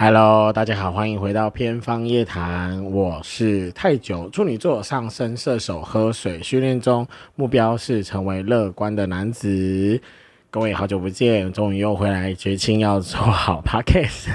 Hello，大家好，欢迎回到偏方夜谈。我是太久处女座上升射手，喝水训练中，目标是成为乐观的男子。各位好久不见，终于又回来，决心要做好 Podcast。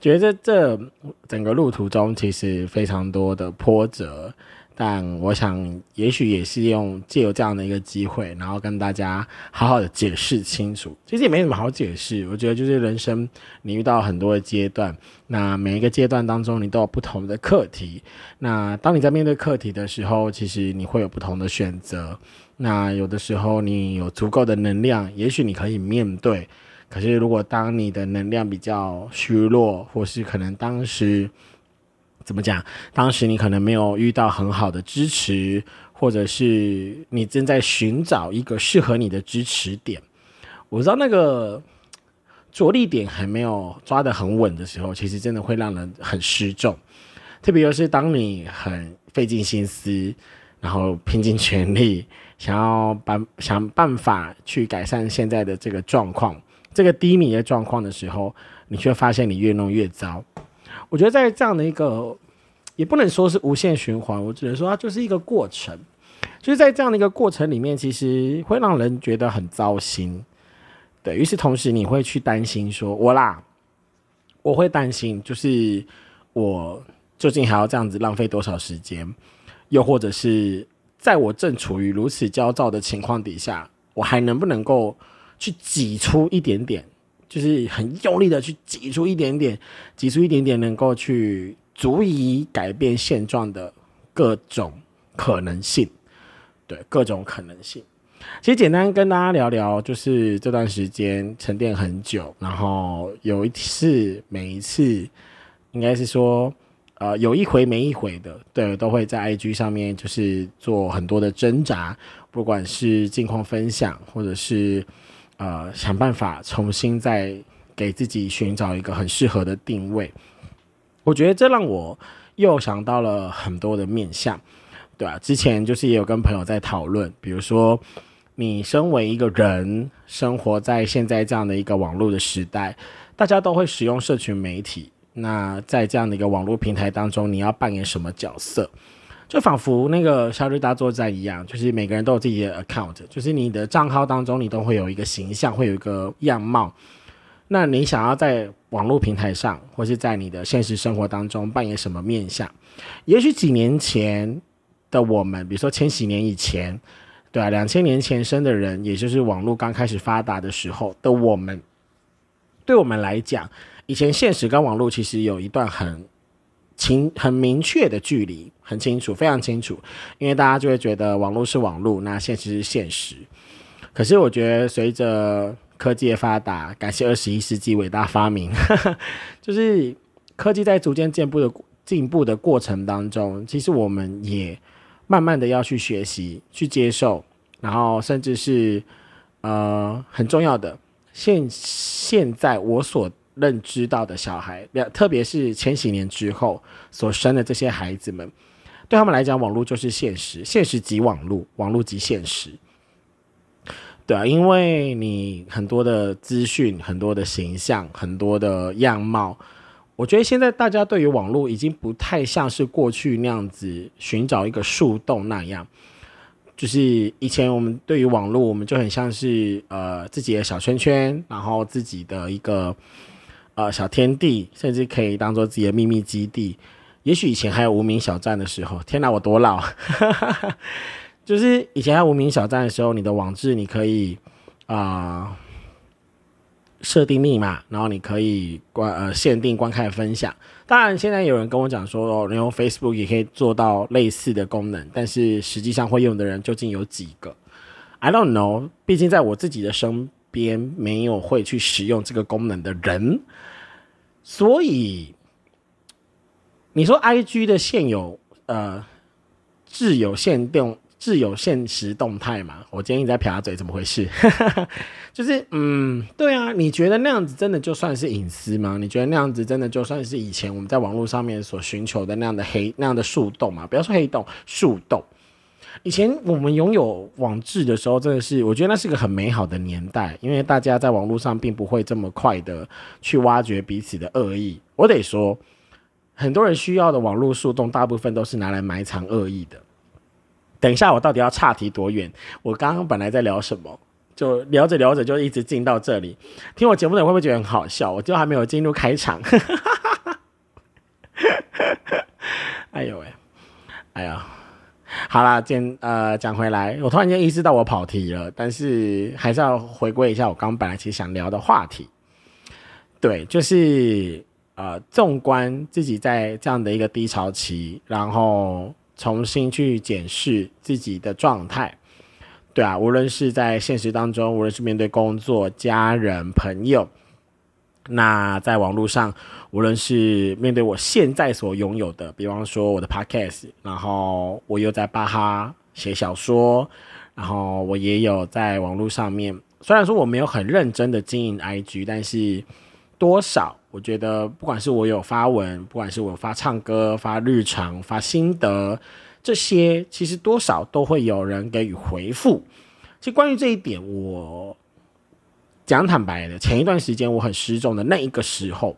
觉得这整个路途中，其实非常多的波折。但我想，也许也是用借由这样的一个机会，然后跟大家好好的解释清楚。其实也没什么好解释，我觉得就是人生，你遇到很多的阶段，那每一个阶段当中，你都有不同的课题。那当你在面对课题的时候，其实你会有不同的选择。那有的时候你有足够的能量，也许你可以面对。可是如果当你的能量比较虚弱，或是可能当时。怎么讲？当时你可能没有遇到很好的支持，或者是你正在寻找一个适合你的支持点。我知道那个着力点还没有抓得很稳的时候，其实真的会让人很失重。特别是当你很费尽心思，然后拼尽全力，想要办想办法去改善现在的这个状况，这个低迷的状况的时候，你却发现你越弄越糟。我觉得在这样的一个，也不能说是无限循环，我只能说它就是一个过程。就是在这样的一个过程里面，其实会让人觉得很糟心。对于是，同时你会去担心说，我啦，我会担心，就是我究竟还要这样子浪费多少时间？又或者是在我正处于如此焦躁的情况底下，我还能不能够去挤出一点点？就是很用力的去挤出一点点，挤出一点点，能够去足以改变现状的各种可能性，对各种可能性。其实简单跟大家聊聊，就是这段时间沉淀很久，然后有一次，每一次应该是说，呃，有一回没一回的，对，都会在 IG 上面就是做很多的挣扎，不管是近况分享，或者是。呃，想办法重新再给自己寻找一个很适合的定位。我觉得这让我又想到了很多的面向，对啊，之前就是也有跟朋友在讨论，比如说你身为一个人，生活在现在这样的一个网络的时代，大家都会使用社群媒体。那在这样的一个网络平台当中，你要扮演什么角色？就仿佛那个夏日大作战一样，就是每个人都有自己的 account，就是你的账号当中，你都会有一个形象，会有一个样貌。那你想要在网络平台上，或是在你的现实生活当中扮演什么面相？也许几年前的我们，比如说千禧年以前，对啊，两千年前生的人，也就是网络刚开始发达的时候的我们，对我们来讲，以前现实跟网络其实有一段很。清很明确的距离，很清楚，非常清楚，因为大家就会觉得网络是网络，那现实是现实。可是我觉得随着科技的发达，感谢二十一世纪伟大发明，就是科技在逐渐进步的进步的过程当中，其实我们也慢慢的要去学习、去接受，然后甚至是呃很重要的，现现在我所。认知到的小孩，特别是千禧年之后所生的这些孩子们，对他们来讲，网络就是现实，现实即网络，网络即现实。对啊，因为你很多的资讯、很多的形象、很多的样貌，我觉得现在大家对于网络已经不太像是过去那样子寻找一个树洞那样，就是以前我们对于网络，我们就很像是呃自己的小圈圈，然后自己的一个。呃，小天地，甚至可以当做自己的秘密基地。也许以前还有无名小站的时候，天哪，我多老！就是以前还无名小站的时候，你的网志你可以啊设定密码，然后你可以观呃限定观看分享。当然，现在有人跟我讲说，哦，你用 Facebook 也可以做到类似的功能，但是实际上会用的人究竟有几个？I don't know。毕竟在我自己的生边，没有会去使用这个功能的人。所以，你说 I G 的现有呃自有限动自有现实动态嘛？我今天你在撇嘴，怎么回事？就是嗯，对啊，你觉得那样子真的就算是隐私吗？你觉得那样子真的就算是以前我们在网络上面所寻求的那样的黑那样的树洞吗？不要说黑洞，树洞。以前我们拥有网志的时候，真的是我觉得那是个很美好的年代，因为大家在网络上并不会这么快的去挖掘彼此的恶意。我得说，很多人需要的网络树洞，大部分都是拿来埋藏恶意的。等一下，我到底要岔题多远？我刚刚本来在聊什么，就聊着聊着就一直进到这里。听我节目的人会不会觉得很好笑？我就还没有进入开场。哎呦喂，哎呀！好啦，今呃讲回来，我突然间意识到我跑题了，但是还是要回归一下我刚本来其实想聊的话题。对，就是呃，纵观自己在这样的一个低潮期，然后重新去检视自己的状态。对啊，无论是在现实当中，无论是面对工作、家人、朋友。那在网络上，无论是面对我现在所拥有的，比方说我的 podcast，然后我又在巴哈写小说，然后我也有在网络上面，虽然说我没有很认真的经营 IG，但是多少我觉得，不管是我有发文，不管是我发唱歌、发日常、发心得，这些其实多少都会有人给予回复。其实关于这一点，我。讲坦白的，前一段时间我很失重的那一个时候，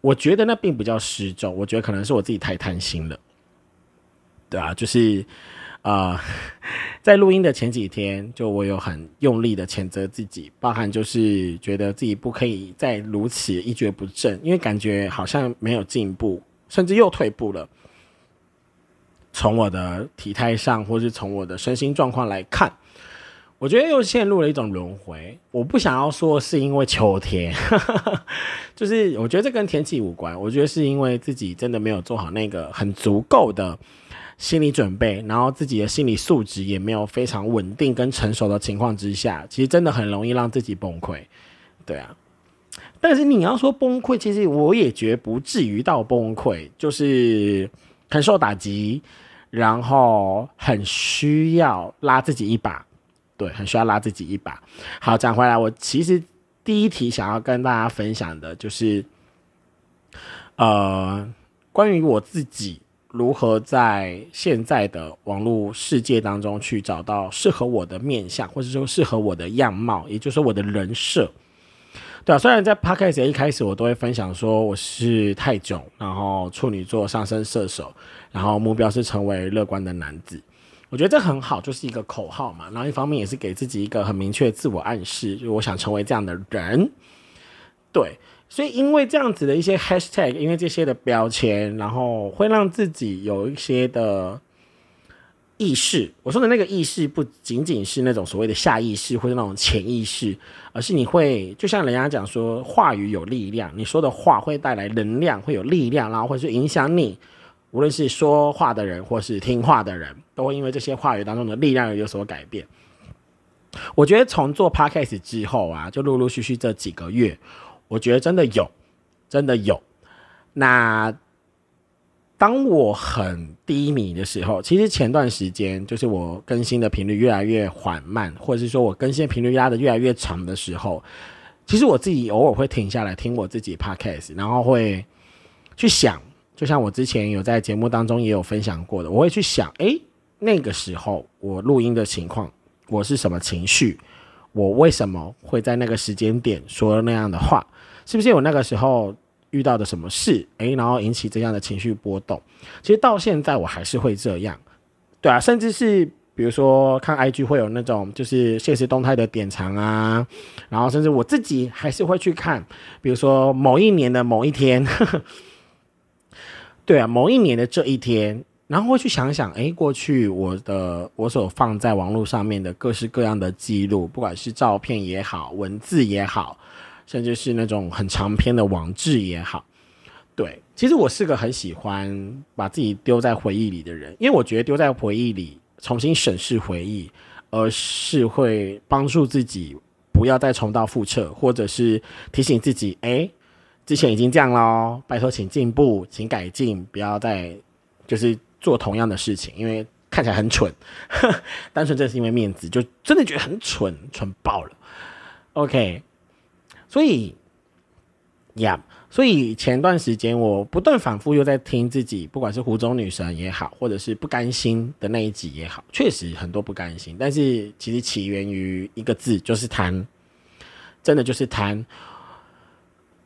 我觉得那并不叫失重，我觉得可能是我自己太贪心了，对啊，就是啊，在录音的前几天，就我有很用力的谴责自己，包含就是觉得自己不可以再如此一蹶不振，因为感觉好像没有进步，甚至又退步了。从我的体态上，或是从我的身心状况来看。我觉得又陷入了一种轮回。我不想要说是因为秋天，就是我觉得这跟天气无关。我觉得是因为自己真的没有做好那个很足够的心理准备，然后自己的心理素质也没有非常稳定跟成熟的情况之下，其实真的很容易让自己崩溃。对啊，但是你要说崩溃，其实我也觉不至于到崩溃，就是很受打击，然后很需要拉自己一把。对，很需要拉自己一把。好，讲回来，我其实第一题想要跟大家分享的就是，呃，关于我自己如何在现在的网络世界当中去找到适合我的面相，或者说适合我的样貌，也就是说我的人设。对啊，虽然在 podcast 一开始我都会分享说我是泰囧，然后处女座上升射手，然后目标是成为乐观的男子。我觉得这很好，就是一个口号嘛。然后一方面也是给自己一个很明确的自我暗示，就是我想成为这样的人。对，所以因为这样子的一些 hashtag，因为这些的标签，然后会让自己有一些的意识。我说的那个意识，不仅仅是那种所谓的下意识或者那种潜意识，而是你会就像人家讲说，话语有力量，你说的话会带来能量，会有力量，然后或者是影响你。无论是说话的人，或是听话的人，都会因为这些话语当中的力量而有所改变。我觉得从做 podcast 之后啊，就陆陆续续这几个月，我觉得真的有，真的有。那当我很低迷的时候，其实前段时间就是我更新的频率越来越缓慢，或者是说我更新频率拉的越来越长的时候，其实我自己偶尔会停下来听我自己 podcast，然后会去想。就像我之前有在节目当中也有分享过的，我会去想，哎，那个时候我录音的情况，我是什么情绪，我为什么会在那个时间点说那样的话，是不是有那个时候遇到的什么事，哎，然后引起这样的情绪波动？其实到现在我还是会这样，对啊，甚至是比如说看 IG 会有那种就是现实动态的典藏啊，然后甚至我自己还是会去看，比如说某一年的某一天。对啊，某一年的这一天，然后会去想想，哎，过去我的我所放在网络上面的各式各样的记录，不管是照片也好，文字也好，甚至是那种很长篇的网志也好，对，其实我是个很喜欢把自己丢在回忆里的人，因为我觉得丢在回忆里重新审视回忆，而是会帮助自己不要再重蹈覆辙，或者是提醒自己，哎。之前已经这样喽，拜托请进步，请改进，不要再就是做同样的事情，因为看起来很蠢，单纯这是因为面子，就真的觉得很蠢，蠢爆了。OK，所以呀，所以前段时间我不断反复又在听自己，不管是湖中女神也好，或者是不甘心的那一集也好，确实很多不甘心，但是其实起源于一个字，就是贪，真的就是贪。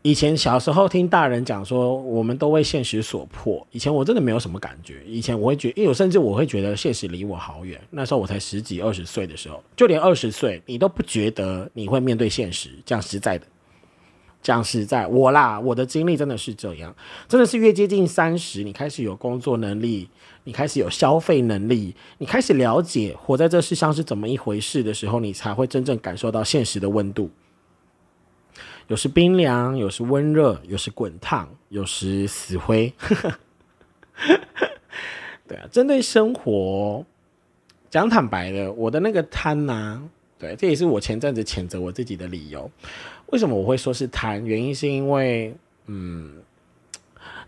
以前小时候听大人讲说，我们都为现实所迫。以前我真的没有什么感觉。以前我会觉，因为我甚至我会觉得现实离我好远。那时候我才十几二十岁的时候，就连二十岁你都不觉得你会面对现实。讲实在的，讲实在，我啦，我的经历真的是这样，真的是越接近三十，你开始有工作能力，你开始有消费能力，你开始了解活在这世上是怎么一回事的时候，你才会真正感受到现实的温度。有时冰凉，有时温热，有时滚烫，有时死灰。对啊，针对生活，讲坦白的，我的那个贪呐，对，这也是我前阵子谴责我自己的理由。为什么我会说是贪？原因是因为，嗯，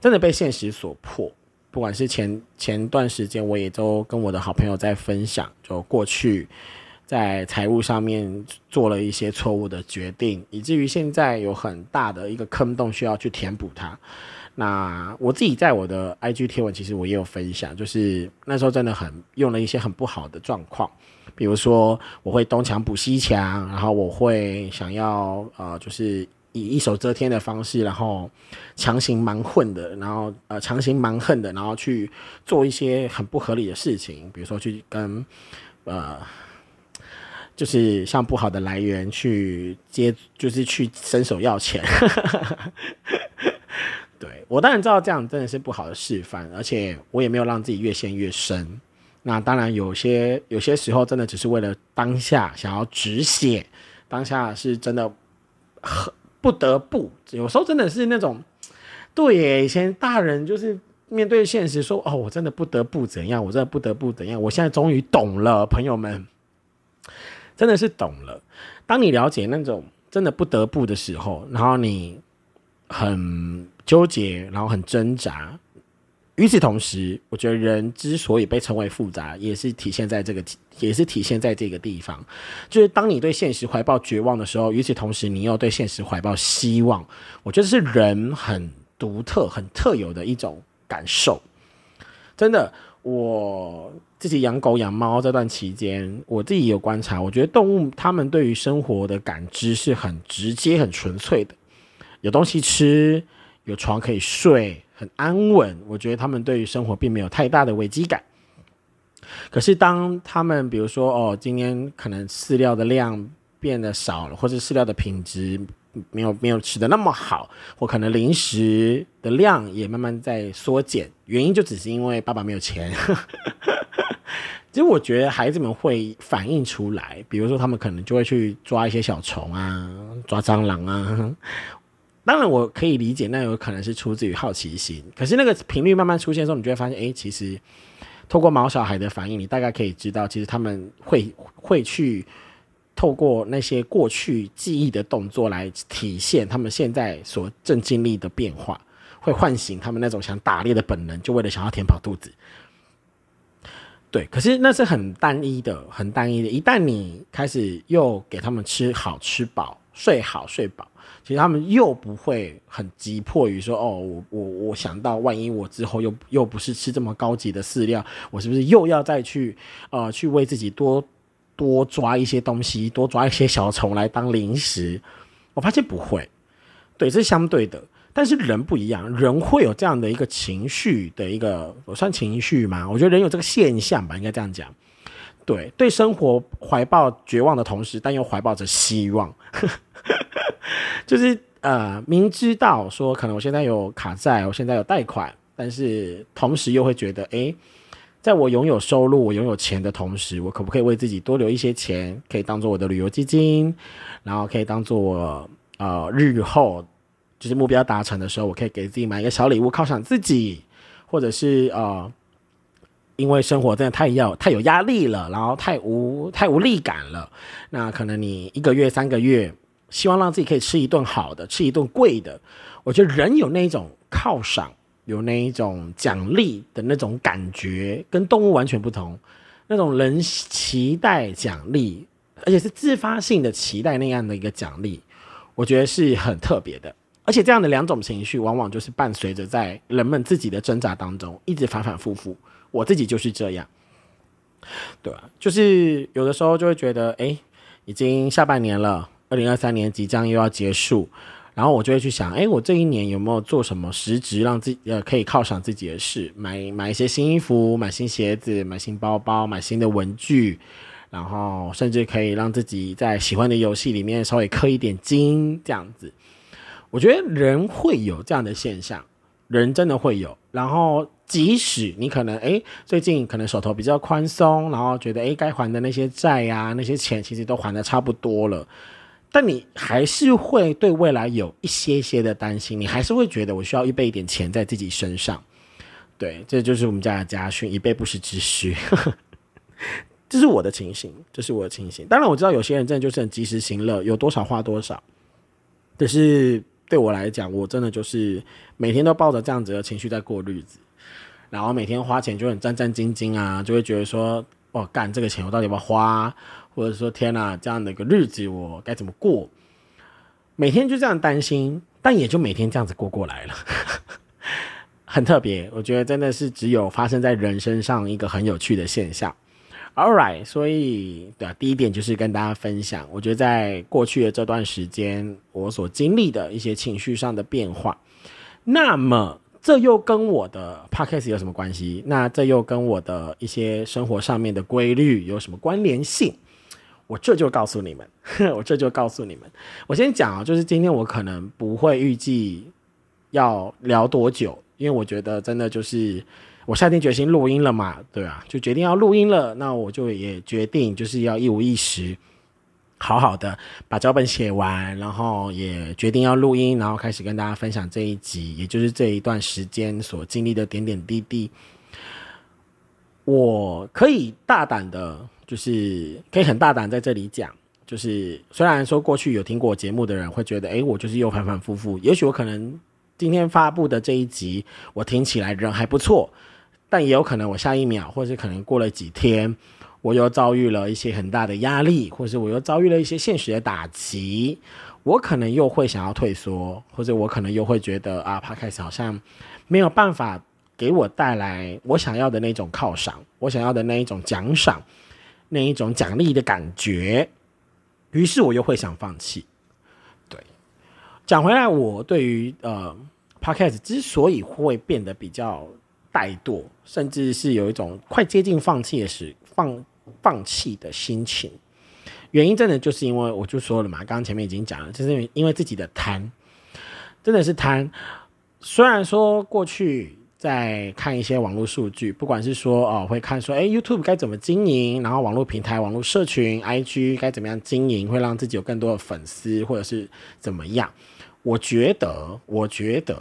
真的被现实所迫。不管是前前段时间，我也都跟我的好朋友在分享，就过去。在财务上面做了一些错误的决定，以至于现在有很大的一个坑洞需要去填补它。那我自己在我的 IG 贴文，其实我也有分享，就是那时候真的很用了一些很不好的状况，比如说我会东墙补西墙，然后我会想要呃，就是以一手遮天的方式，然后强行蛮混的，然后呃强行蛮横的，然后去做一些很不合理的事情，比如说去跟呃。就是向不好的来源去接，就是去伸手要钱。对我当然知道这样真的是不好的示范，而且我也没有让自己越陷越深。那当然有些有些时候真的只是为了当下想要止血，当下是真的很不得不。有时候真的是那种，对耶，以前大人就是面对现实说：“哦，我真的不得不怎样，我真的不得不怎样。”我现在终于懂了，朋友们。真的是懂了。当你了解那种真的不得不的时候，然后你很纠结，然后很挣扎。与此同时，我觉得人之所以被称为复杂，也是体现在这个，也是体现在这个地方。就是当你对现实怀抱绝望的时候，与此同时，你又对现实怀抱希望。我觉得是人很独特、很特有的一种感受。真的，我。自己养狗养猫这段期间，我自己有观察，我觉得动物它们对于生活的感知是很直接、很纯粹的。有东西吃，有床可以睡，很安稳。我觉得它们对于生活并没有太大的危机感。可是当它们，比如说哦，今天可能饲料的量变得少了，或者饲料的品质。没有没有吃的那么好，或可能零食的量也慢慢在缩减，原因就只是因为爸爸没有钱。其实我觉得孩子们会反映出来，比如说他们可能就会去抓一些小虫啊，抓蟑螂啊。当然我可以理解，那有可能是出自于好奇心。可是那个频率慢慢出现的时候，你就会发现，哎，其实透过毛小孩的反应，你大概可以知道，其实他们会会去。透过那些过去记忆的动作来体现他们现在所正经历的变化，会唤醒他们那种想打猎的本能，就为了想要填饱肚子。对，可是那是很单一的，很单一的。一旦你开始又给他们吃好吃饱、睡好睡饱，其实他们又不会很急迫于说：“哦，我我我想到万一我之后又又不是吃这么高级的饲料，我是不是又要再去呃去为自己多。”多抓一些东西，多抓一些小虫来当零食，我发现不会，对，这是相对的。但是人不一样，人会有这样的一个情绪的一个，我算情绪吗？我觉得人有这个现象吧，应该这样讲。对，对生活怀抱绝望的同时，但又怀抱着希望，就是呃，明知道说可能我现在有卡债，我现在有贷款，但是同时又会觉得，哎。在我拥有收入、我拥有钱的同时，我可不可以为自己多留一些钱，可以当做我的旅游基金，然后可以当做我呃日后就是目标达成的时候，我可以给自己买一个小礼物犒赏自己，或者是呃，因为生活真的太要太有压力了，然后太无太无力感了，那可能你一个月、三个月，希望让自己可以吃一顿好的，吃一顿贵的。我觉得人有那种犒赏。有那一种奖励的那种感觉，跟动物完全不同。那种人期待奖励，而且是自发性的期待那样的一个奖励，我觉得是很特别的。而且这样的两种情绪，往往就是伴随着在人们自己的挣扎当中，一直反反复复。我自己就是这样，对吧？就是有的时候就会觉得，哎，已经下半年了，二零二三年即将又要结束，然后我就会去想，哎，我这一年有没有做什么实质让自己呃可以犒赏自己的事？买买一些新衣服，买新鞋子，买新包包，买新的文具，然后甚至可以让自己在喜欢的游戏里面稍微氪一点金，这样子。我觉得人会有这样的现象，人真的会有，然后。即使你可能哎，最近可能手头比较宽松，然后觉得哎，该还的那些债呀，那些钱其实都还的差不多了，但你还是会对未来有一些些的担心，你还是会觉得我需要预备一点钱在自己身上。对，这就是我们家的家训，以备不时之需。这是我的情形，这是我的情形。当然我知道有些人真的就是很及时行乐，有多少花多少。可是对我来讲，我真的就是每天都抱着这样子的情绪在过日子。然后每天花钱就很战战兢兢啊，就会觉得说，哦，干这个钱我到底要不要花？或者说，天哪，这样的一个日子我该怎么过？每天就这样担心，但也就每天这样子过过来了，很特别。我觉得真的是只有发生在人身上一个很有趣的现象。All right，所以对啊，第一点就是跟大家分享，我觉得在过去的这段时间我所经历的一些情绪上的变化。那么。这又跟我的 podcast 有什么关系？那这又跟我的一些生活上面的规律有什么关联性？我这就告诉你们，我这就告诉你们。我先讲啊，就是今天我可能不会预计要聊多久，因为我觉得真的就是我下定决心录音了嘛，对啊，就决定要录音了，那我就也决定就是要一五一十。好好的把脚本写完，然后也决定要录音，然后开始跟大家分享这一集，也就是这一段时间所经历的点点滴滴。我可以大胆的，就是可以很大胆在这里讲，就是虽然说过去有听过我节目的人会觉得，哎，我就是又反反复复，也许我可能今天发布的这一集，我听起来人还不错，但也有可能我下一秒，或者是可能过了几天。我又遭遇了一些很大的压力，或者我又遭遇了一些现实的打击，我可能又会想要退缩，或者我可能又会觉得啊，帕开始好像没有办法给我带来我想要的那种犒赏，我想要的那一种奖赏，那一种奖励的感觉，于是我又会想放弃。对，讲回来，我对于呃帕开始之所以会变得比较怠惰，甚至是有一种快接近放弃的时。放放弃的心情，原因真的就是因为我就说了嘛，刚刚前面已经讲了，就是因为自己的贪，真的是贪。虽然说过去在看一些网络数据，不管是说哦会看说，哎，YouTube 该怎么经营，然后网络平台、网络社群、IG 该怎么样经营，会让自己有更多的粉丝，或者是怎么样？我觉得，我觉得。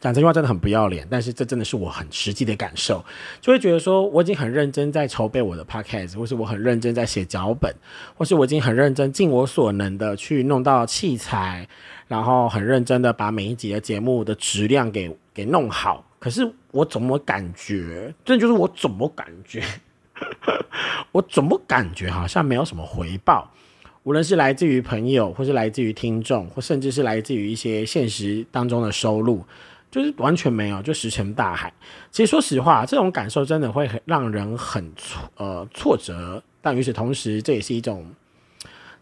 讲这句话真的很不要脸，但是这真的是我很实际的感受，就会觉得说我已经很认真在筹备我的 podcast，或是我很认真在写脚本，或是我已经很认真尽我所能的去弄到器材，然后很认真的把每一集的节目的质量给给弄好。可是我怎么感觉，这就是我怎么感觉，我怎么感觉好像没有什么回报，无论是来自于朋友，或是来自于听众，或甚至是来自于一些现实当中的收入。就是完全没有，就石沉大海。其实说实话，这种感受真的会很让人很挫呃挫折，但与此同时，这也是一种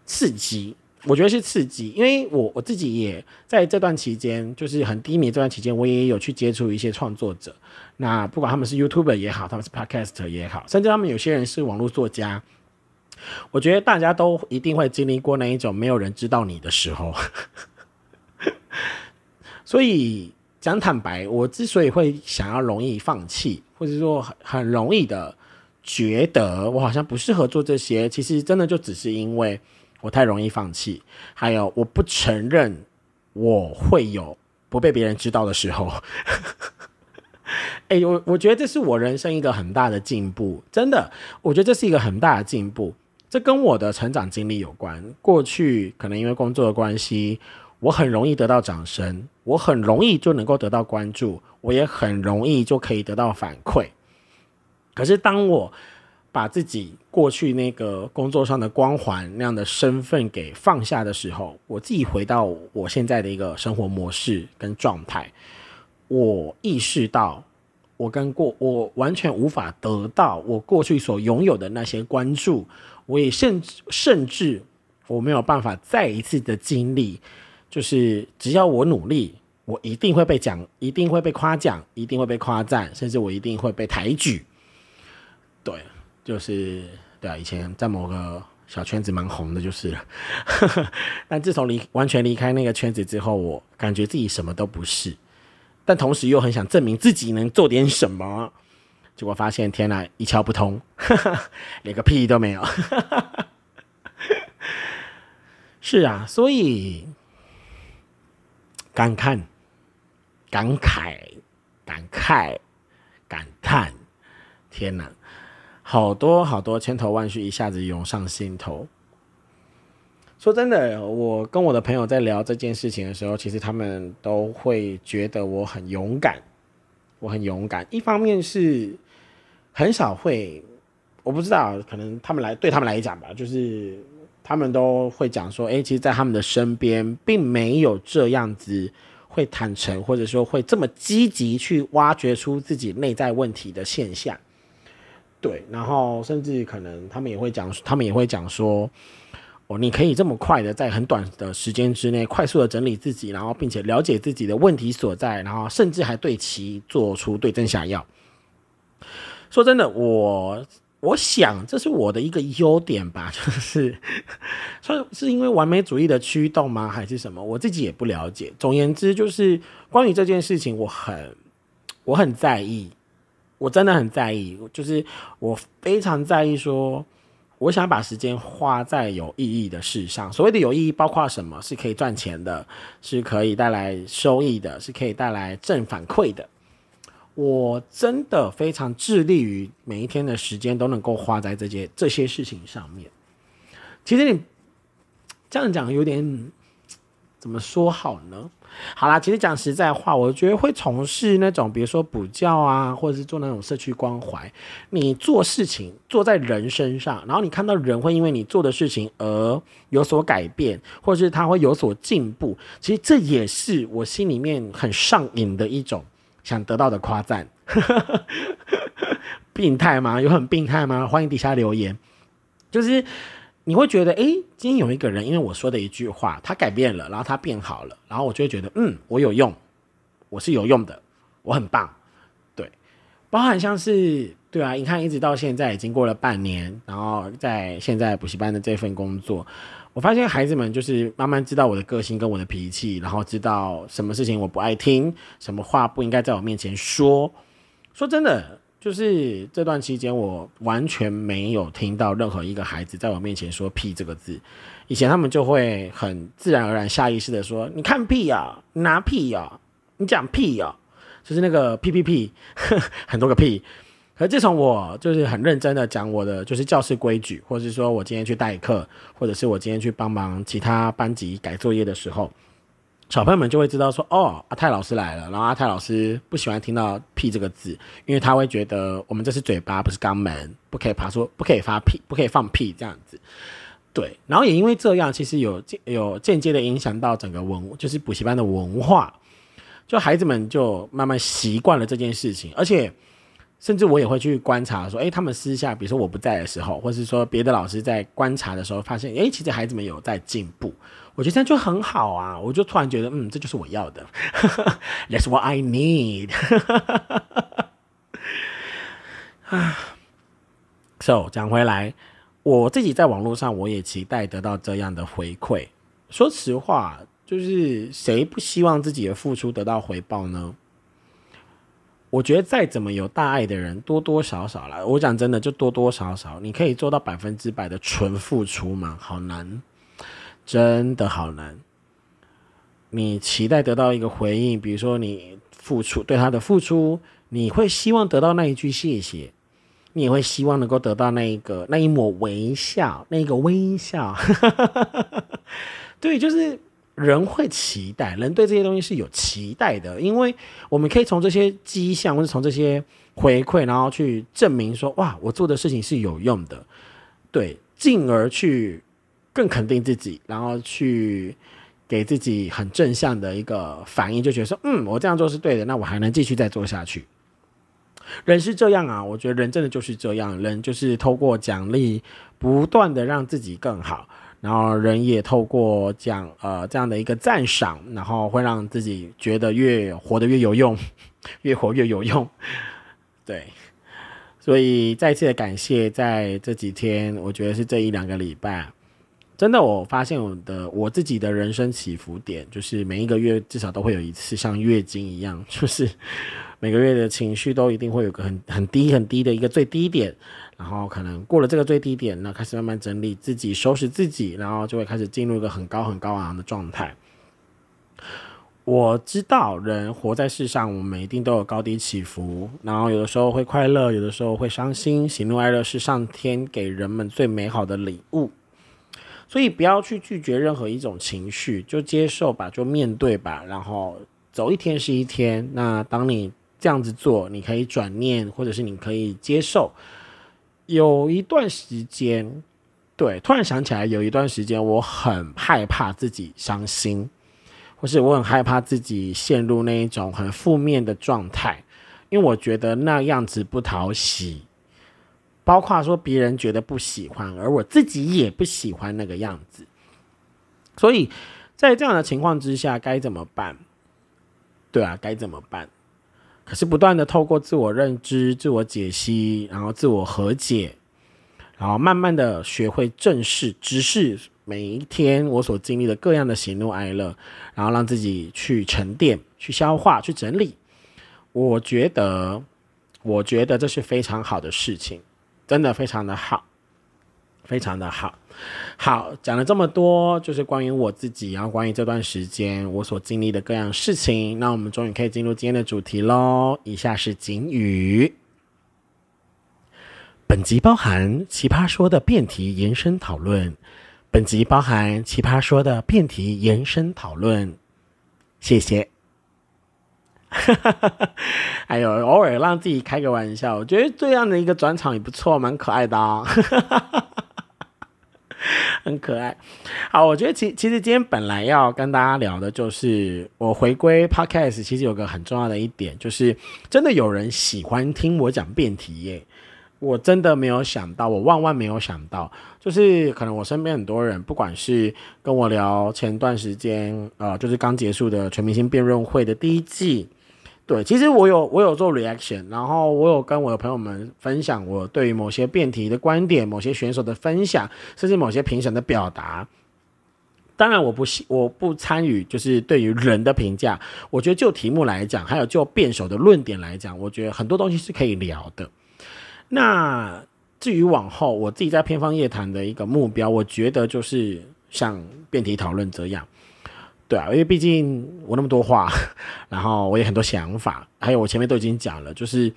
刺激。我觉得是刺激，因为我我自己也在这段期间，就是很低迷这段期间，我也有去接触一些创作者。那不管他们是 YouTuber 也好，他们是 Podcast 也好，甚至他们有些人是网络作家，我觉得大家都一定会经历过那一种没有人知道你的时候，所以。讲坦白，我之所以会想要容易放弃，或者说很容易的觉得我好像不适合做这些，其实真的就只是因为我太容易放弃，还有我不承认我会有不被别人知道的时候。哎，我我觉得这是我人生一个很大的进步，真的，我觉得这是一个很大的进步。这跟我的成长经历有关，过去可能因为工作的关系。我很容易得到掌声，我很容易就能够得到关注，我也很容易就可以得到反馈。可是当我把自己过去那个工作上的光环那样的身份给放下的时候，我自己回到我现在的一个生活模式跟状态，我意识到我跟过我完全无法得到我过去所拥有的那些关注，我也甚至甚至我没有办法再一次的经历，就是只要我努力。我一定会被讲，一定会被夸奖，一定会被夸赞，甚至我一定会被抬举。对，就是对啊，以前在某个小圈子蛮红的，就是了。但自从离完全离开那个圈子之后，我感觉自己什么都不是，但同时又很想证明自己能做点什么。结果发现，天哪，一窍不通，连个屁都没有。是啊，所以感叹。感慨、感慨、感叹，天哪，好多好多千头万绪一下子涌上心头。说真的，我跟我的朋友在聊这件事情的时候，其实他们都会觉得我很勇敢，我很勇敢。一方面是很少会，我不知道，可能他们来对他们来讲吧，就是他们都会讲说，哎，其实，在他们的身边，并没有这样子。会坦诚，或者说会这么积极去挖掘出自己内在问题的现象，对，然后甚至可能他们也会讲，他们也会讲说，哦，你可以这么快的在很短的时间之内快速的整理自己，然后并且了解自己的问题所在，然后甚至还对其做出对症下药。说真的，我。我想这是我的一个优点吧，就是说是因为完美主义的驱动吗，还是什么？我自己也不了解。总言之，就是关于这件事情，我很我很在意，我真的很在意，就是我非常在意，说我想把时间花在有意义的事上。所谓的有意义，包括什么？是可以赚钱的，是可以带来收益的，是可以带来正反馈的。我真的非常致力于每一天的时间都能够花在这些这些事情上面。其实你这样讲有点怎么说好呢？好啦，其实讲实在话，我觉得会从事那种比如说补教啊，或者是做那种社区关怀，你做事情做在人身上，然后你看到人会因为你做的事情而有所改变，或者是他会有所进步，其实这也是我心里面很上瘾的一种。想得到的夸赞，病态吗？有很病态吗？欢迎底下留言。就是你会觉得，哎，今天有一个人因为我说的一句话，他改变了，然后他变好了，然后我就会觉得，嗯，我有用，我是有用的，我很棒。对，包含像是，对啊，你看，一直到现在已经过了半年，然后在现在补习班的这份工作。我发现孩子们就是慢慢知道我的个性跟我的脾气，然后知道什么事情我不爱听，什么话不应该在我面前说。说真的，就是这段期间我完全没有听到任何一个孩子在我面前说“屁”这个字。以前他们就会很自然而然、下意识的说：“你看屁呀，拿屁呀，你讲屁呀。”就是那个屁屁屁，很多个屁。可自从我就是很认真的讲我的就是教室规矩，或者是说我今天去代课，或者是我今天去帮忙其他班级改作业的时候，小朋友们就会知道说，哦，阿泰老师来了。然后阿泰老师不喜欢听到“屁”这个字，因为他会觉得我们这是嘴巴，不是肛门，不可以爬出，不可以发屁，不可以放屁这样子。对，然后也因为这样，其实有有间接的影响到整个文，就是补习班的文化，就孩子们就慢慢习惯了这件事情，而且。甚至我也会去观察，说，哎，他们私下，比如说我不在的时候，或是说别的老师在观察的时候，发现，哎，其实孩子们有在进步，我觉得这样就很好啊，我就突然觉得，嗯，这就是我要的，That's what I need。啊，So 讲回来，我自己在网络上，我也期待得到这样的回馈。说实话，就是谁不希望自己的付出得到回报呢？我觉得再怎么有大爱的人，多多少少啦。我讲真的，就多多少少，你可以做到百分之百的纯付出吗？好难，真的好难。你期待得到一个回应，比如说你付出对他的付出，你会希望得到那一句谢谢，你也会希望能够得到那一个那一抹微笑，那个微笑。对，就是人会期待，人对这些东西是有期待的，因为我们可以从这些迹象或者从这些回馈，然后去证明说，哇，我做的事情是有用的，对，进而去更肯定自己，然后去给自己很正向的一个反应，就觉得说，嗯，我这样做是对的，那我还能继续再做下去。人是这样啊，我觉得人真的就是这样，人就是透过奖励，不断的让自己更好。然后人也透过讲呃这样的一个赞赏，然后会让自己觉得越活得越有用，越活越有用。对，所以再次的感谢，在这几天，我觉得是这一两个礼拜，真的我发现我的我自己的人生起伏点，就是每一个月至少都会有一次像月经一样，就是每个月的情绪都一定会有个很很低很低的一个最低点。然后可能过了这个最低点，那开始慢慢整理自己、收拾自己，然后就会开始进入一个很高很高昂的状态。我知道人活在世上，我们一定都有高低起伏，然后有的时候会快乐，有的时候会伤心。喜怒哀乐是上天给人们最美好的礼物，所以不要去拒绝任何一种情绪，就接受吧，就面对吧，然后走一天是一天。那当你这样子做，你可以转念，或者是你可以接受。有一段时间，对，突然想起来，有一段时间我很害怕自己伤心，或是我很害怕自己陷入那一种很负面的状态，因为我觉得那样子不讨喜，包括说别人觉得不喜欢，而我自己也不喜欢那个样子，所以在这样的情况之下，该怎么办？对啊，该怎么办？可是不断的透过自我认知、自我解析，然后自我和解，然后慢慢的学会正视、直视每一天我所经历的各样的喜怒哀乐，然后让自己去沉淀、去消化、去整理。我觉得，我觉得这是非常好的事情，真的非常的好，非常的好。好，讲了这么多，就是关于我自己，然后关于这段时间我所经历的各样事情。那我们终于可以进入今天的主题喽。以下是警语：本集包含《奇葩说》的辩题延伸讨论。本集包含《奇葩说》的辩题延伸讨论。谢谢。还有偶尔让自己开个玩笑，我觉得这样的一个转场也不错，蛮可爱的啊。很可爱，好，我觉得其其实今天本来要跟大家聊的就是我回归 podcast，其实有个很重要的一点，就是真的有人喜欢听我讲辩题耶，我真的没有想到，我万万没有想到，就是可能我身边很多人，不管是跟我聊前段时间，呃，就是刚结束的全明星辩论会的第一季。对，其实我有我有做 reaction，然后我有跟我的朋友们分享我对于某些辩题的观点、某些选手的分享，甚至某些评审的表达。当然，我不我不参与，就是对于人的评价。我觉得就题目来讲，还有就辩手的论点来讲，我觉得很多东西是可以聊的。那至于往后我自己在偏方夜谈的一个目标，我觉得就是像辩题讨论这样。对啊，因为毕竟我那么多话，然后我也很多想法，还有我前面都已经讲了，就是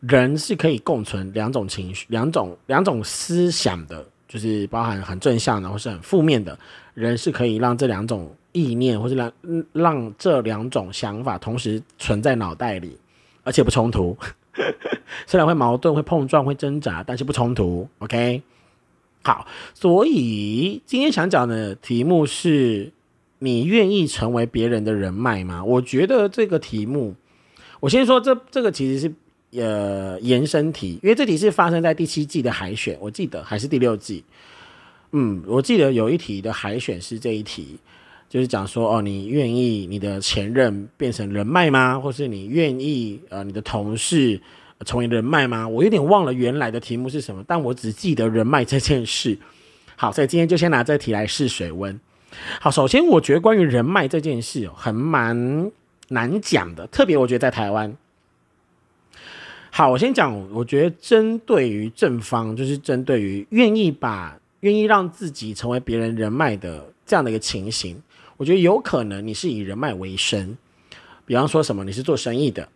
人是可以共存两种情绪、两种两种思想的，就是包含很正向的或是很负面的，人是可以让这两种意念或是让让这两种想法同时存在脑袋里，而且不冲突，虽然会矛盾、会碰撞、会挣扎，但是不冲突。OK，好，所以今天想讲的题目是。你愿意成为别人的人脉吗？我觉得这个题目，我先说这这个其实是呃延伸题，因为这题是发生在第七季的海选，我记得还是第六季。嗯，我记得有一题的海选是这一题，就是讲说哦，你愿意你的前任变成人脉吗？或是你愿意呃你的同事成为人脉吗？我有点忘了原来的题目是什么，但我只记得人脉这件事。好，所以今天就先拿这题来试水温。好，首先我觉得关于人脉这件事哦很蛮难讲的，特别我觉得在台湾。好，我先讲，我觉得针对于正方，就是针对于愿意把愿意让自己成为别人人脉的这样的一个情形，我觉得有可能你是以人脉为生，比方说什么你是做生意的，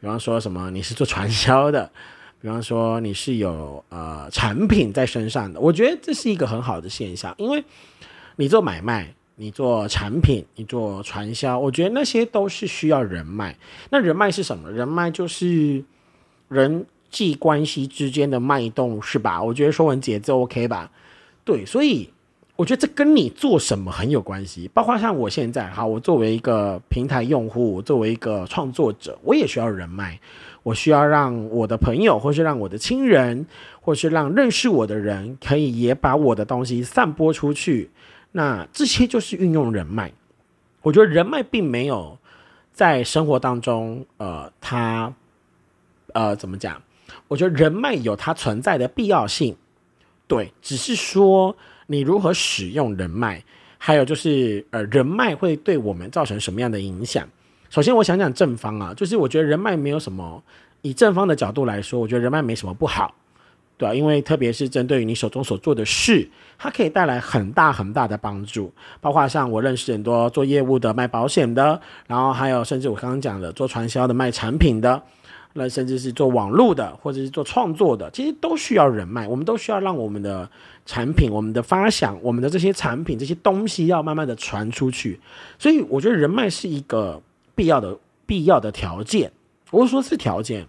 比方说什么你是做传销的，比方说你是有呃产品在身上的，我觉得这是一个很好的现象，因为。你做买卖，你做产品，你做传销，我觉得那些都是需要人脉。那人脉是什么？人脉就是人际关系之间的脉动，是吧？我觉得说文解字 OK 吧？对，所以我觉得这跟你做什么很有关系。包括像我现在，哈，我作为一个平台用户，作为一个创作者，我也需要人脉。我需要让我的朋友，或是让我的亲人，或是让认识我的人，可以也把我的东西散播出去。那这些就是运用人脉。我觉得人脉并没有在生活当中，呃，它，呃，怎么讲？我觉得人脉有它存在的必要性，对，只是说你如何使用人脉，还有就是，呃，人脉会对我们造成什么样的影响？首先，我想讲正方啊，就是我觉得人脉没有什么，以正方的角度来说，我觉得人脉没什么不好，对，因为特别是针对于你手中所做的事，它可以带来很大很大的帮助。包括像我认识很多做业务的、卖保险的，然后还有甚至我刚刚讲的做传销的、卖产品的，那甚至是做网络的或者是做创作的，其实都需要人脉。我们都需要让我们的产品、我们的发想、我们的这些产品、这些东西要慢慢的传出去。所以，我觉得人脉是一个。必要的必要的条件，我说是条件。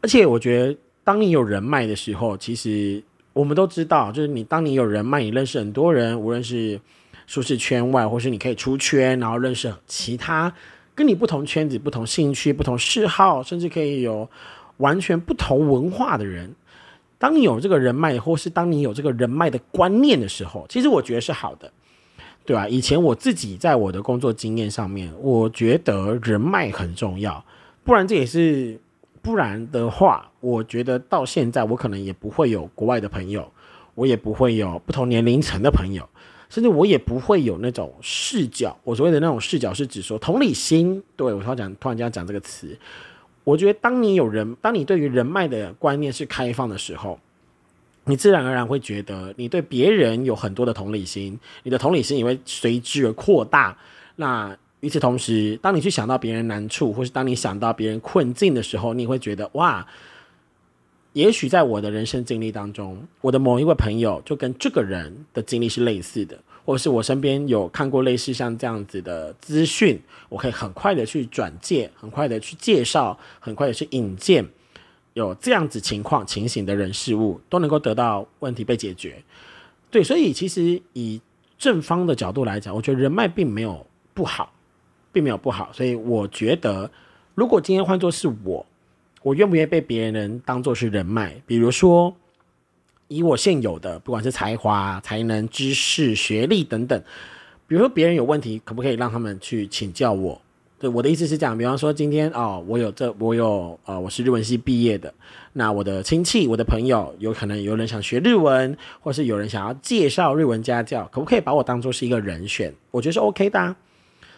而且我觉得，当你有人脉的时候，其实我们都知道，就是你当你有人脉，你认识很多人，无论是舒适圈外，或是你可以出圈，然后认识其他跟你不同圈子、不同兴趣、不同嗜好，甚至可以有完全不同文化的人。当你有这个人脉，或是当你有这个人脉的观念的时候，其实我觉得是好的。对啊，以前我自己在我的工作经验上面，我觉得人脉很重要，不然这也是不然的话，我觉得到现在我可能也不会有国外的朋友，我也不会有不同年龄层的朋友，甚至我也不会有那种视角。我所谓的那种视角是指说同理心。对我突然讲，突然间讲这个词，我觉得当你有人，当你对于人脉的观念是开放的时候。你自然而然会觉得，你对别人有很多的同理心，你的同理心也会随之而扩大。那与此同时，当你去想到别人难处，或是当你想到别人困境的时候，你会觉得哇，也许在我的人生经历当中，我的某一位朋友就跟这个人的经历是类似的，或是我身边有看过类似像这样子的资讯，我可以很快的去转介，很快的去介绍，很快的去引荐。有这样子情况情形的人事物都能够得到问题被解决，对，所以其实以正方的角度来讲，我觉得人脉并没有不好，并没有不好，所以我觉得如果今天换作是我，我愿不愿意被别人当做是人脉？比如说以我现有的不管是才华、才能、知识、学历等等，比如说别人有问题，可不可以让他们去请教我？对我的意思是讲，比方说今天哦，我有这，我有呃，我是日文系毕业的，那我的亲戚、我的朋友，有可能有人想学日文，或是有人想要介绍日文家教，可不可以把我当做是一个人选？我觉得是 OK 的，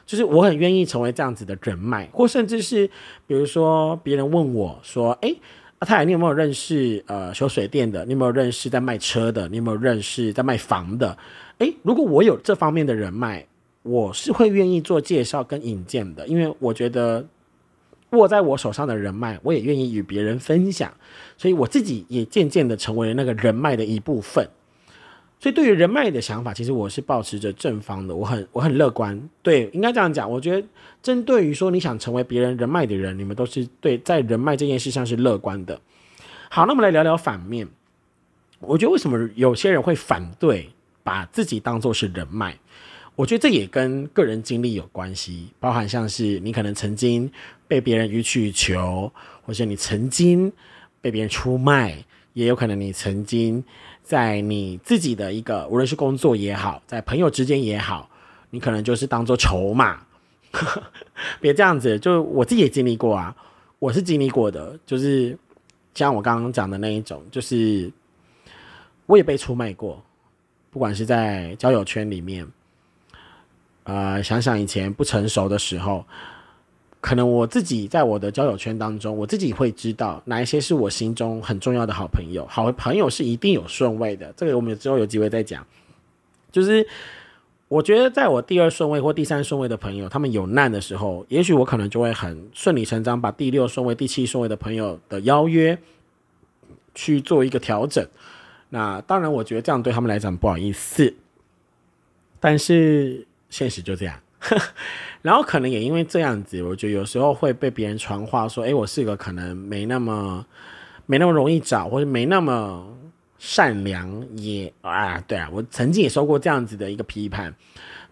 就是我很愿意成为这样子的人脉，或甚至是比如说别人问我说，哎，阿泰，你有没有认识呃修水电的？你有没有认识在卖车的？你有没有认识在卖房的？哎，如果我有这方面的人脉。我是会愿意做介绍跟引荐的，因为我觉得握在我手上的人脉，我也愿意与别人分享，所以我自己也渐渐的成为了那个人脉的一部分。所以对于人脉的想法，其实我是保持着正方的，我很我很乐观。对，应该这样讲。我觉得针对于说你想成为别人人脉的人，你们都是对在人脉这件事上是乐观的。好，那我们来聊聊反面。我觉得为什么有些人会反对把自己当做是人脉？我觉得这也跟个人经历有关系，包含像是你可能曾经被别人予取予求，或者你曾经被别人出卖，也有可能你曾经在你自己的一个无论是工作也好，在朋友之间也好，你可能就是当做筹码。别这样子，就我自己也经历过啊，我是经历过的，就是像我刚刚讲的那一种，就是我也被出卖过，不管是在交友圈里面。呃，想想以前不成熟的时候，可能我自己在我的交友圈当中，我自己会知道哪一些是我心中很重要的好朋友。好朋友是一定有顺位的，这个我们之后有机会再讲。就是我觉得，在我第二顺位或第三顺位的朋友，他们有难的时候，也许我可能就会很顺理成章把第六顺位、第七顺位的朋友的邀约去做一个调整。那当然，我觉得这样对他们来讲不好意思。但是现实就这样。然后可能也因为这样子，我觉得有时候会被别人传话说：“哎，我是一个可能没那么没那么容易找，或者没那么善良。”也啊，对啊，我曾经也受过这样子的一个批判，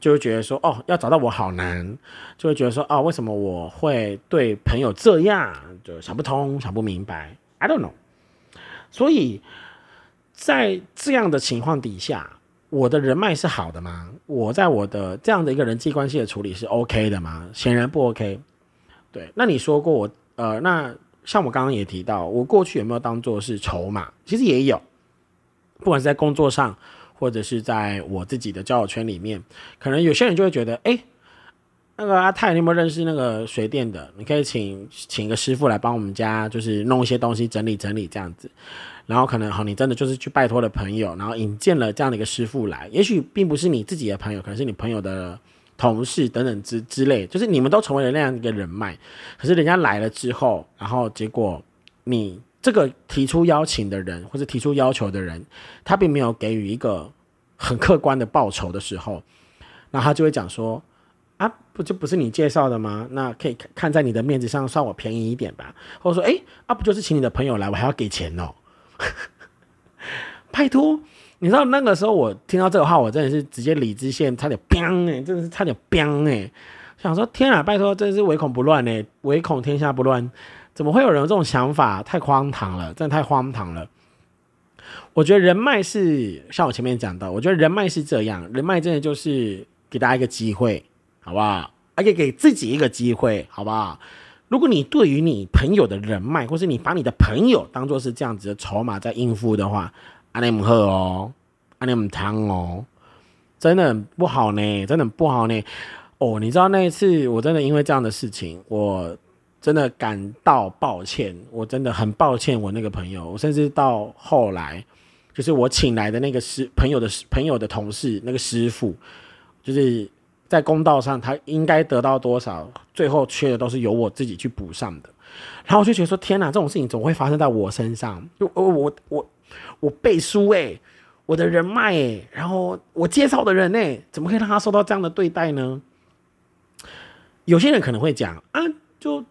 就会觉得说：“哦，要找到我好难。”就会觉得说：“哦，为什么我会对朋友这样？就想不通，想不明白。”I don't know。所以在这样的情况底下。我的人脉是好的吗？我在我的这样的一个人际关系的处理是 OK 的吗？显然不 OK。对，那你说过我呃，那像我刚刚也提到，我过去有没有当做是筹码？其实也有，不管是在工作上，或者是在我自己的交友圈里面，可能有些人就会觉得，哎，那个阿泰，你有没有认识那个水电的？你可以请请一个师傅来帮我们家，就是弄一些东西，整理整理这样子。然后可能好，你真的就是去拜托了朋友，然后引荐了这样的一个师傅来，也许并不是你自己的朋友，可能是你朋友的同事等等之之类，就是你们都成为了那样一个人脉。可是人家来了之后，然后结果你这个提出邀请的人或者提出要求的人，他并没有给予一个很客观的报酬的时候，那他就会讲说啊，不就不是你介绍的吗？那可以看在你的面子上算我便宜一点吧，或者说哎啊，不就是请你的朋友来，我还要给钱哦。拜托，你知道那个时候我听到这个话，我真的是直接理智线差点崩哎，真的是差点崩哎，想说天啊，拜托，真的是唯恐不乱哎，唯恐天下不乱，怎么会有人有这种想法？太荒唐了，真的太荒唐了。我觉得人脉是像我前面讲的，我觉得人脉是这样，人脉真的就是给大家一个机会，好不好？而且给自己一个机会，好不好？如果你对于你朋友的人脉，或是你把你的朋友当做是这样子的筹码在应付的话，阿尼姆赫哦，阿尼姆汤哦，真的不好呢，真的不好呢。哦，你知道那一次，我真的因为这样的事情，我真的感到抱歉，我真的很抱歉我那个朋友，我甚至到后来，就是我请来的那个师朋友的朋友的同事那个师傅，就是。在公道上，他应该得到多少，最后缺的都是由我自己去补上的。然后我就觉得说：天哪，这种事情怎么会发生在我身上？就我我我我背书诶，我的人脉诶，然后我介绍的人诶，怎么可以让他受到这样的对待呢？有些人可能会讲啊，就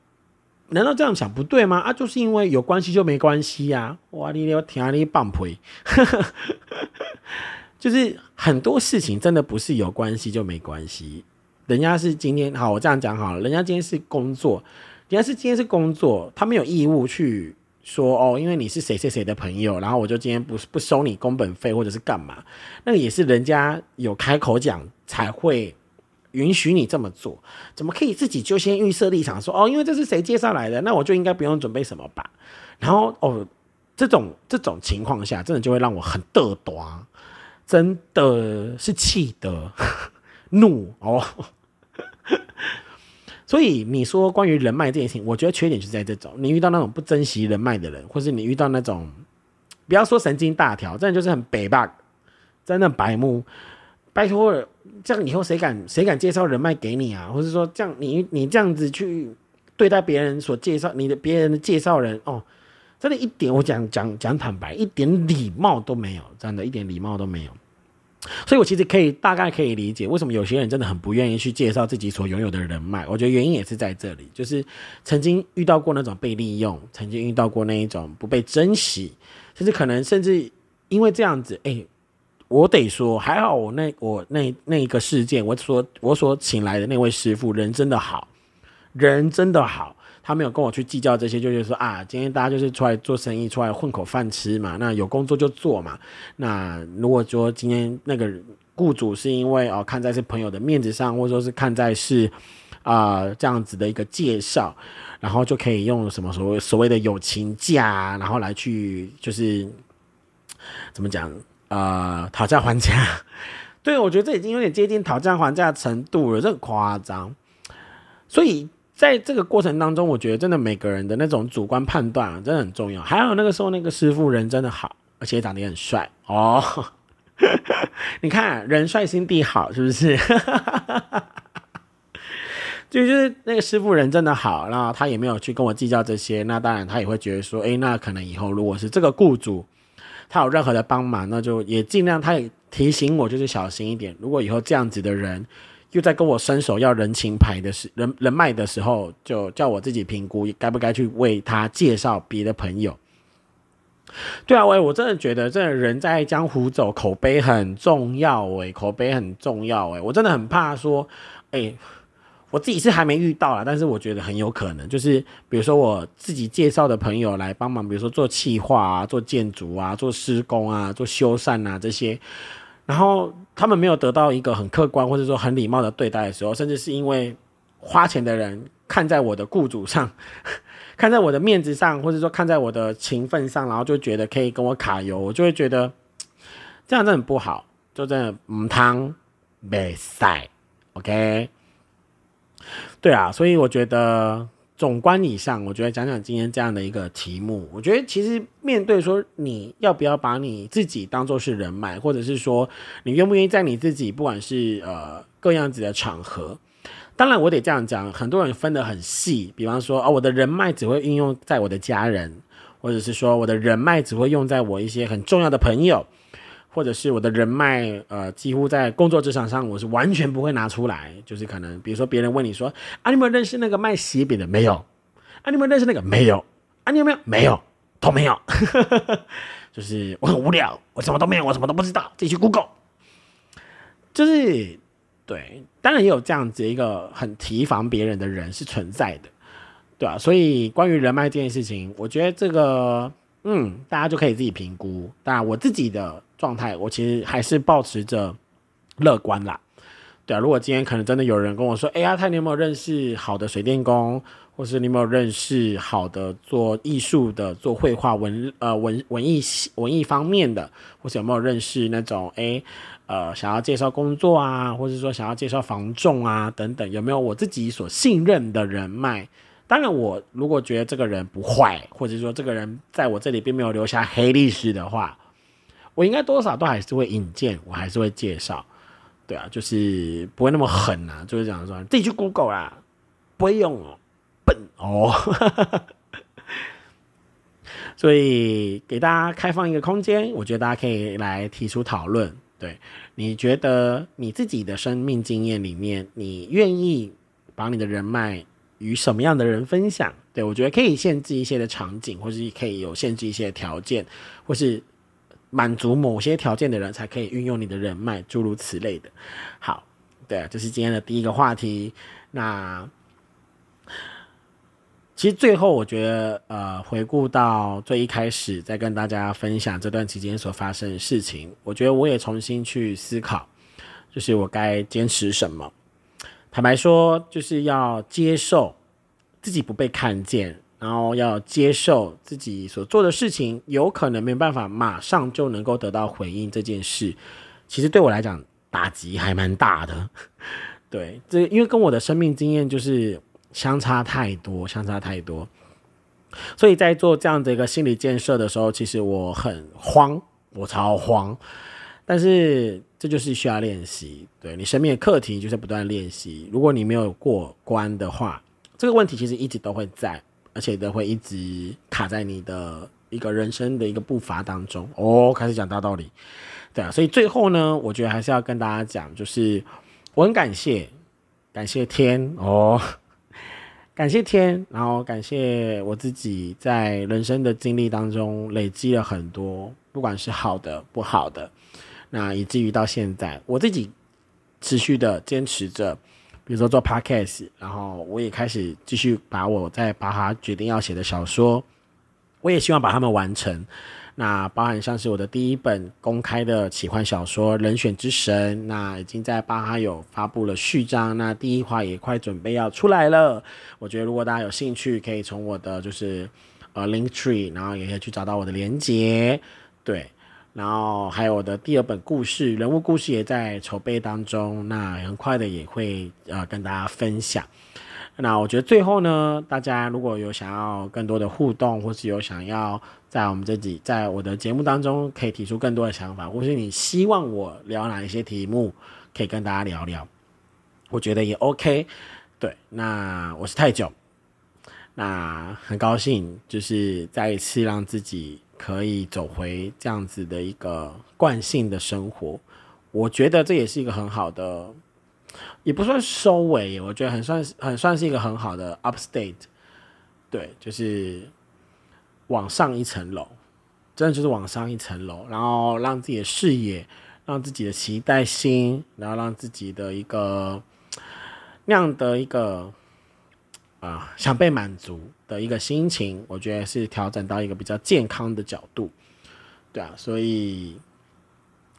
难道这样想不对吗？啊，就是因为有关系就没关系呀！哇，你你要听你棒陪！就是很多事情真的不是有关系就没关系，人家是今天好，我这样讲好了，人家今天是工作，人家是今天是工作，他没有义务去说哦，因为你是谁谁谁的朋友，然后我就今天不不收你工本费或者是干嘛，那个也是人家有开口讲才会允许你这么做，怎么可以自己就先预设立场说哦，因为这是谁介绍来的，那我就应该不用准备什么吧？然后哦，这种这种情况下，真的就会让我很嘚多。真的是气的 怒哦，所以你说关于人脉这件事情，我觉得缺点就在这种，你遇到那种不珍惜人脉的人，或是你遇到那种不要说神经大条，真的就是很北 bug，真的白目，拜托了，这样以后谁敢谁敢介绍人脉给你啊？或者说这样你你这样子去对待别人所介绍你的别人的介绍人哦。真的，一点我讲讲讲坦白，一点礼貌都没有，真的，一点礼貌都没有。所以，我其实可以大概可以理解，为什么有些人真的很不愿意去介绍自己所拥有的人脉。我觉得原因也是在这里，就是曾经遇到过那种被利用，曾经遇到过那一种不被珍惜，甚至可能甚至因为这样子，哎，我得说，还好我那我那那一个事件，我所我所请来的那位师傅人真的好，人真的好。他没有跟我去计较这些，就是说啊，今天大家就是出来做生意，出来混口饭吃嘛。那有工作就做嘛。那如果说今天那个雇主是因为哦看在是朋友的面子上，或者说是看在是啊这样子的一个介绍，然后就可以用什么所谓所谓的友情价，然后来去就是怎么讲啊讨价还价。对，我觉得这已经有点接近讨价还价程度了，这很夸张。所以。在这个过程当中，我觉得真的每个人的那种主观判断啊，真的很重要。还有那个时候，那个师傅人真的好，而且长得也很帅哦。你看，人帅心地好，是不是？就 就是那个师傅人真的好，然后他也没有去跟我计较这些。那当然，他也会觉得说，哎，那可能以后如果是这个雇主，他有任何的帮忙，那就也尽量，他也提醒我就是小心一点。如果以后这样子的人又在跟我伸手要人情牌的时人人脉的时候，就叫我自己评估该不该去为他介绍别的朋友。对啊，喂，我真的觉得这人在江湖走，口碑很重要，哎，口碑很重要，哎，我真的很怕说，哎，我自己是还没遇到啦，但是我觉得很有可能，就是比如说我自己介绍的朋友来帮忙，比如说做企划啊、做建筑啊、做施工啊、做修缮啊这些，然后他们没有得到一个很客观或者说很礼貌的对待的时候，甚至是因为花钱的人看在我的雇主上。看在我的面子上，或者说看在我的情分上，然后就觉得可以跟我卡油，我就会觉得这样真的很不好，就真的唔汤没赛，OK？对啊，所以我觉得总观以上，我觉得讲讲今天这样的一个题目，我觉得其实面对说你要不要把你自己当做是人脉，或者是说你愿不愿意在你自己不管是呃各样子的场合。当然，我得这样讲，很多人分得很细。比方说，哦，我的人脉只会运用在我的家人，或者是说，我的人脉只会用在我一些很重要的朋友，或者是我的人脉，呃，几乎在工作职场上，我是完全不会拿出来。就是可能，比如说别人问你说，啊，你有没有认识那个卖鞋饼的？没有。啊，你有没有认识那个？没有。啊，你有没有？没有，都没有。就是我很无聊，我什么都没有，我什么都不知道，自己去 Google。就是。对，当然也有这样子一个很提防别人的人是存在的，对吧？所以关于人脉这件事情，我觉得这个，嗯，大家就可以自己评估。当然，我自己的状态，我其实还是保持着乐观啦。对啊，如果今天可能真的有人跟我说：“哎呀，他你有没有认识好的水电工？或是你有没有认识好的做艺术的、做绘画文呃文文艺文艺方面的？或是有没有认识那种哎？”呃，想要介绍工作啊，或者说想要介绍房仲啊，等等，有没有我自己所信任的人脉？当然，我如果觉得这个人不坏，或者说这个人在我这里并没有留下黑历史的话，我应该多少都还是会引荐，我还是会介绍。对啊，就是不会那么狠啊，就是讲说自己去 Google 啦，不会用，笨哦。所以给大家开放一个空间，我觉得大家可以来提出讨论。对，你觉得你自己的生命经验里面，你愿意把你的人脉与什么样的人分享？对我觉得可以限制一些的场景，或是可以有限制一些条件，或是满足某些条件的人才可以运用你的人脉，诸如此类的。好，对，这是今天的第一个话题。那。其实最后，我觉得，呃，回顾到最一开始，在跟大家分享这段期间所发生的事情，我觉得我也重新去思考，就是我该坚持什么。坦白说，就是要接受自己不被看见，然后要接受自己所做的事情有可能没办法马上就能够得到回应。这件事，其实对我来讲打击还蛮大的。对，这因为跟我的生命经验就是。相差太多，相差太多，所以在做这样的一个心理建设的时候，其实我很慌，我超慌。但是这就是需要练习，对你生命的课题就是不断练习。如果你没有过关的话，这个问题其实一直都会在，而且都会一直卡在你的一个人生的一个步伐当中。哦，开始讲大道理，对啊。所以最后呢，我觉得还是要跟大家讲，就是我很感谢，感谢天哦。感谢天，然后感谢我自己在人生的经历当中累积了很多，不管是好的、不好的，那以至于到现在，我自己持续的坚持着，比如说做 podcast，然后我也开始继续把我在巴哈决定要写的小说，我也希望把它们完成。那包含像是我的第一本公开的奇幻小说《人选之神》，那已经在巴哈有发布了序章，那第一话也快准备要出来了。我觉得如果大家有兴趣，可以从我的就是呃 Link Tree，然后也可以去找到我的连接，对。然后还有我的第二本故事，人物故事也在筹备当中，那很快的也会呃跟大家分享。那我觉得最后呢，大家如果有想要更多的互动，或是有想要在我们这里，在我的节目当中可以提出更多的想法，或是你希望我聊哪一些题目，可以跟大家聊聊，我觉得也 OK。对，那我是太久，那很高兴，就是再一次让自己可以走回这样子的一个惯性的生活。我觉得这也是一个很好的，也不算收尾，我觉得很算很算是一个很好的 upstate，对，就是往上一层楼，真的就是往上一层楼，然后让自己的视野，让自己的期待心，然后让自己的一个那样的一个啊想被满足的一个心情，我觉得是调整到一个比较健康的角度，对啊，所以。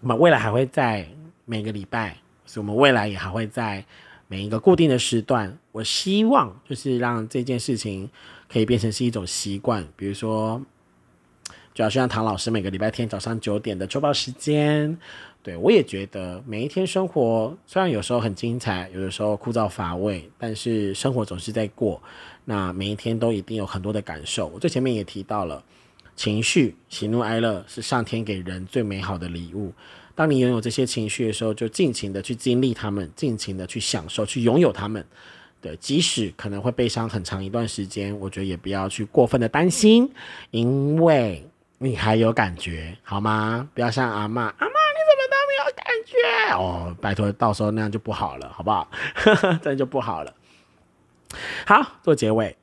我们未来还会在每个礼拜，所以我们未来也还会在每一个固定的时段。我希望就是让这件事情可以变成是一种习惯，比如说，就好像唐老师每个礼拜天早上九点的周报时间。对我也觉得每一天生活虽然有时候很精彩，有的时候枯燥乏味，但是生活总是在过。那每一天都一定有很多的感受。我最前面也提到了。情绪喜怒哀乐是上天给人最美好的礼物。当你拥有这些情绪的时候，就尽情的去经历他们，尽情的去享受，去拥有他们。对，即使可能会悲伤很长一段时间，我觉得也不要去过分的担心，因为你还有感觉，好吗？不要像阿妈，阿妈感觉哦？拜托，到时候那样就不好了，好不好？这样就不好了。好，做结尾。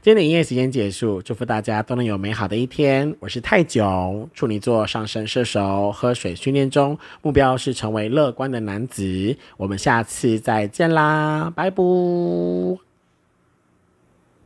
今天的营业时间结束，祝福大家都能有美好的一天。我是泰囧，处女座上升射手，喝水训练中，目标是成为乐观的男子。我们下次再见啦，拜拜。